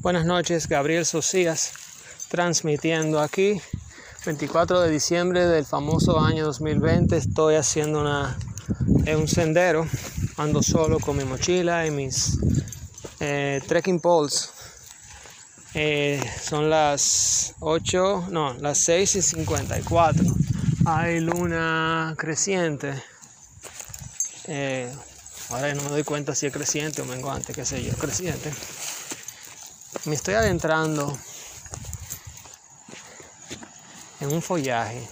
Buenas noches, Gabriel Socias, transmitiendo aquí, 24 de diciembre del famoso año 2020. Estoy haciendo una, un sendero, ando solo con mi mochila y mis eh, trekking poles. Eh, son las 8, no, las 6 y 54. Hay luna creciente. Eh, ahora no me doy cuenta si es creciente o menguante, qué sé yo, creciente me estoy adentrando en un follaje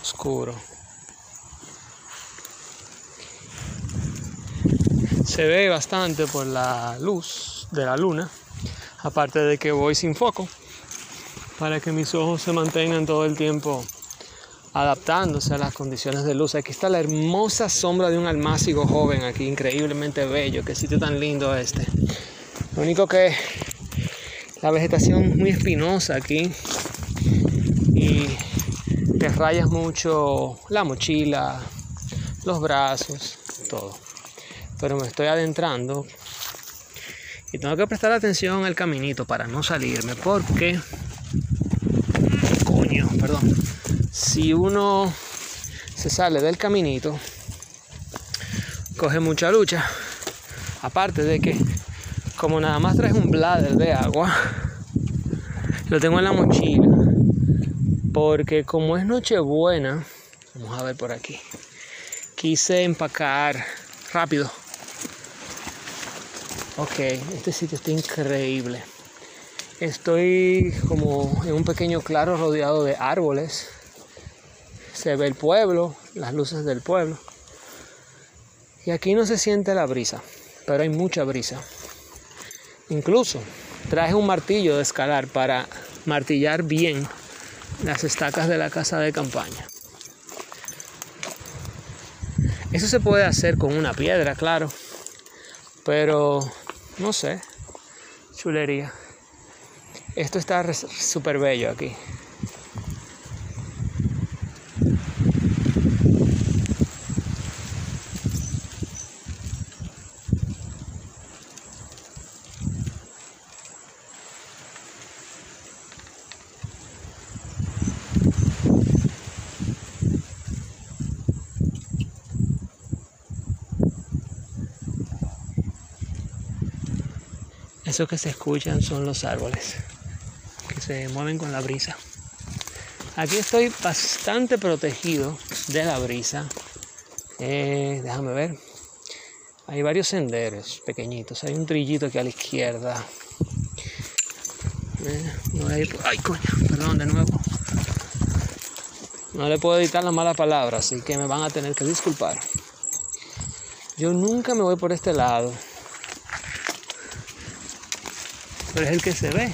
oscuro. Se ve bastante por la luz de la luna, aparte de que voy sin foco, para que mis ojos se mantengan todo el tiempo adaptándose a las condiciones de luz. Aquí está la hermosa sombra de un almácigo joven aquí, increíblemente bello. Qué sitio tan lindo este. Lo único que la vegetación es muy espinosa aquí y te rayas mucho la mochila, los brazos, todo. Pero me estoy adentrando y tengo que prestar atención al caminito para no salirme porque coño, perdón. Si uno se sale del caminito, coge mucha lucha. Aparte de que como nada más traes un bladder de agua, lo tengo en la mochila. Porque como es Nochebuena, vamos a ver por aquí, quise empacar rápido. Ok, este sitio está increíble. Estoy como en un pequeño claro rodeado de árboles. Se ve el pueblo, las luces del pueblo. Y aquí no se siente la brisa, pero hay mucha brisa. Incluso traje un martillo de escalar para martillar bien las estacas de la casa de campaña. Eso se puede hacer con una piedra, claro, pero no sé, chulería. Esto está súper bello aquí. Eso que se escuchan son los árboles que se mueven con la brisa. Aquí estoy bastante protegido de la brisa. Eh, déjame ver. Hay varios senderos pequeñitos. Hay un trillito aquí a la izquierda. Eh, no hay... Ay, coño, perdón de nuevo. No le puedo editar la mala palabra, así que me van a tener que disculpar. Yo nunca me voy por este lado pero es el que se ve.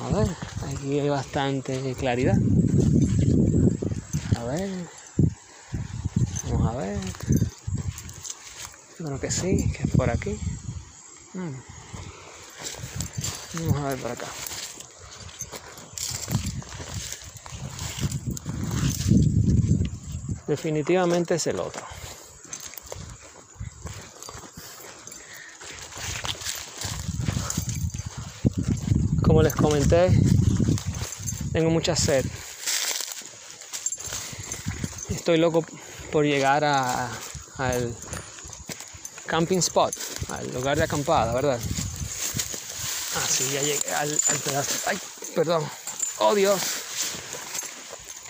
Vamos a ver, aquí hay bastante claridad. A ver, vamos a ver. Creo que sí, que es por aquí. Vamos a ver por acá. Definitivamente es el otro. Como les comenté, tengo mucha sed. Estoy loco por llegar al camping spot, al lugar de acampada, ¿verdad? Ah, sí, ya llegué al, al pedazo. Ay, perdón. Oh, Dios.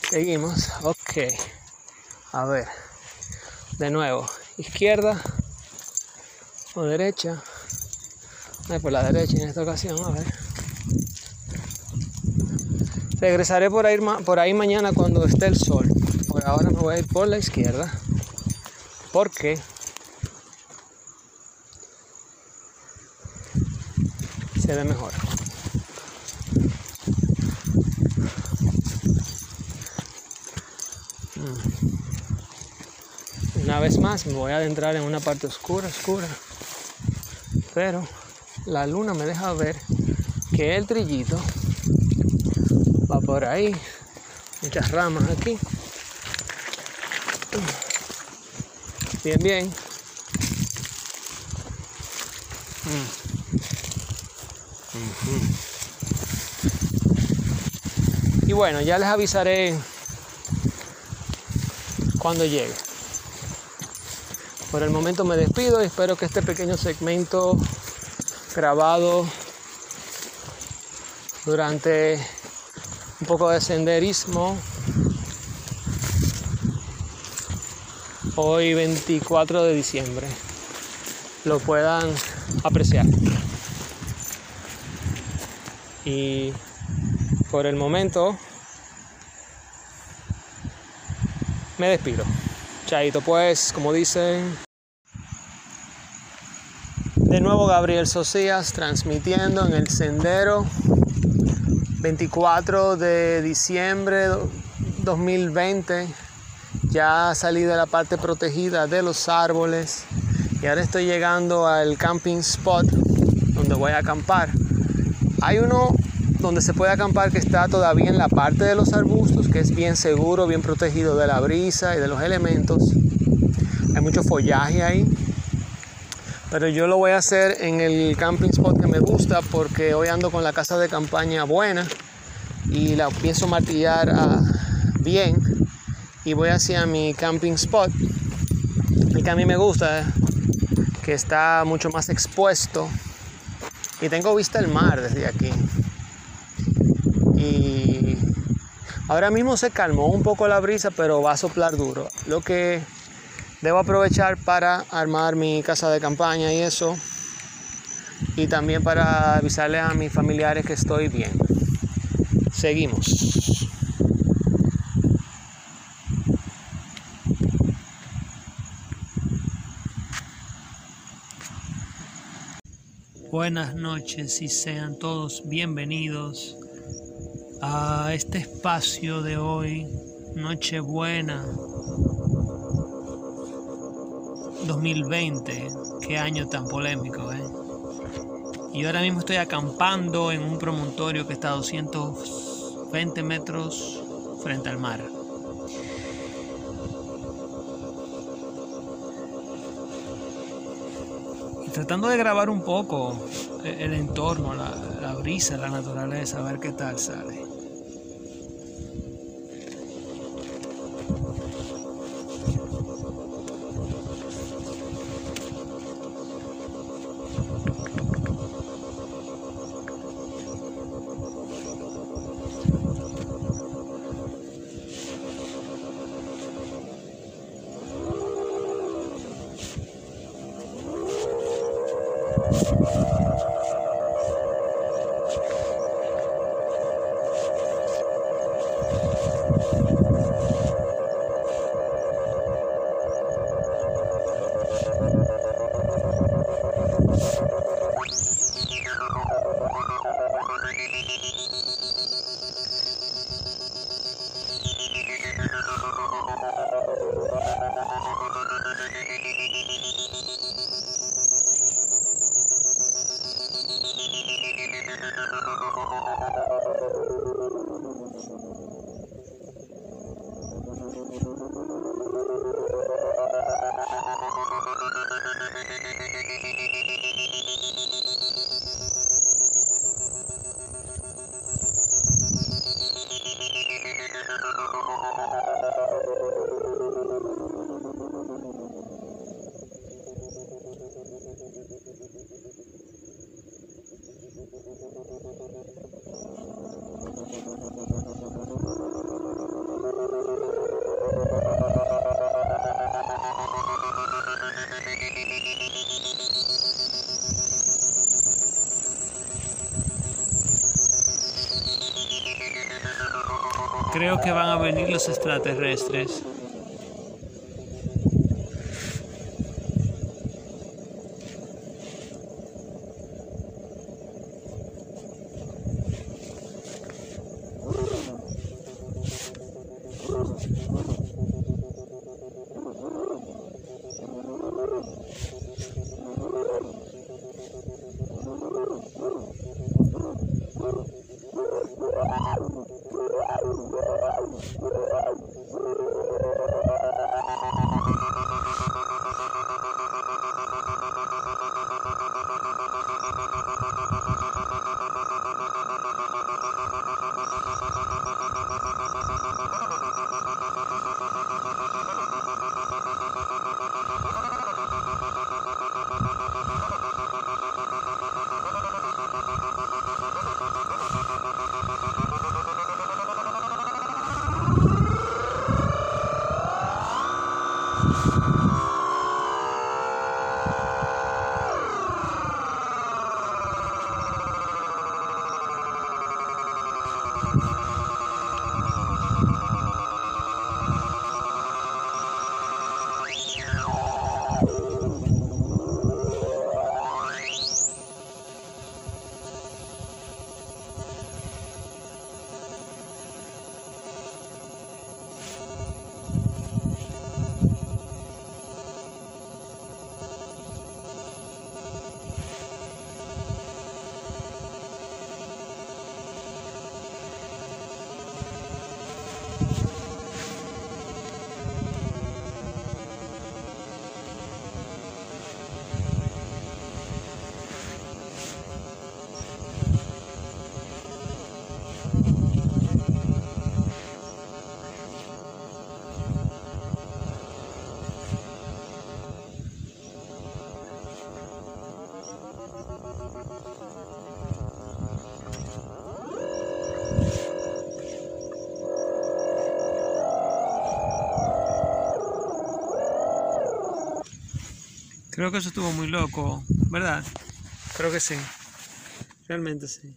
Seguimos. Ok. A ver. De nuevo. Izquierda o derecha. Ay, por la derecha en esta ocasión. A ver. Regresaré por ahí, por ahí mañana cuando esté el sol. Por ahora me voy a ir por la izquierda. Porque se ve mejor. Mm. Una vez más me voy a adentrar en una parte oscura, oscura. Pero la luna me deja ver que el trillito por ahí. Muchas ramas aquí. Bien bien. Y bueno, ya les avisaré cuando llegue. Por el momento me despido. Y espero que este pequeño segmento grabado durante un poco de senderismo hoy 24 de diciembre lo puedan apreciar. Y por el momento me despido. Chaito pues, como dicen. De nuevo Gabriel Socias transmitiendo en el sendero 24 de diciembre 2020. Ya salí de la parte protegida de los árboles y ahora estoy llegando al camping spot donde voy a acampar. Hay uno donde se puede acampar que está todavía en la parte de los arbustos, que es bien seguro, bien protegido de la brisa y de los elementos. Hay mucho follaje ahí. Pero yo lo voy a hacer en el camping spot que me gusta porque hoy ando con la casa de campaña buena y la pienso martillar ah, bien y voy hacia mi camping spot, el que a mí me gusta, que está mucho más expuesto y tengo vista al mar desde aquí. Y ahora mismo se calmó un poco la brisa, pero va a soplar duro. Lo que debo aprovechar para armar mi casa de campaña y eso. Y también para avisarle a mis familiares que estoy bien. Seguimos. Buenas noches y sean todos bienvenidos a este espacio de hoy, Nochebuena 2020. Qué año tan polémico, ¿eh? Y ahora mismo estoy acampando en un promontorio que está a 220 metros frente al mar. Y tratando de grabar un poco el entorno, la, la brisa, la naturaleza, a ver qué tal sale. Creo que van a venir los extraterrestres. Creo que eso estuvo muy loco, ¿verdad? Creo que sí. Realmente sí.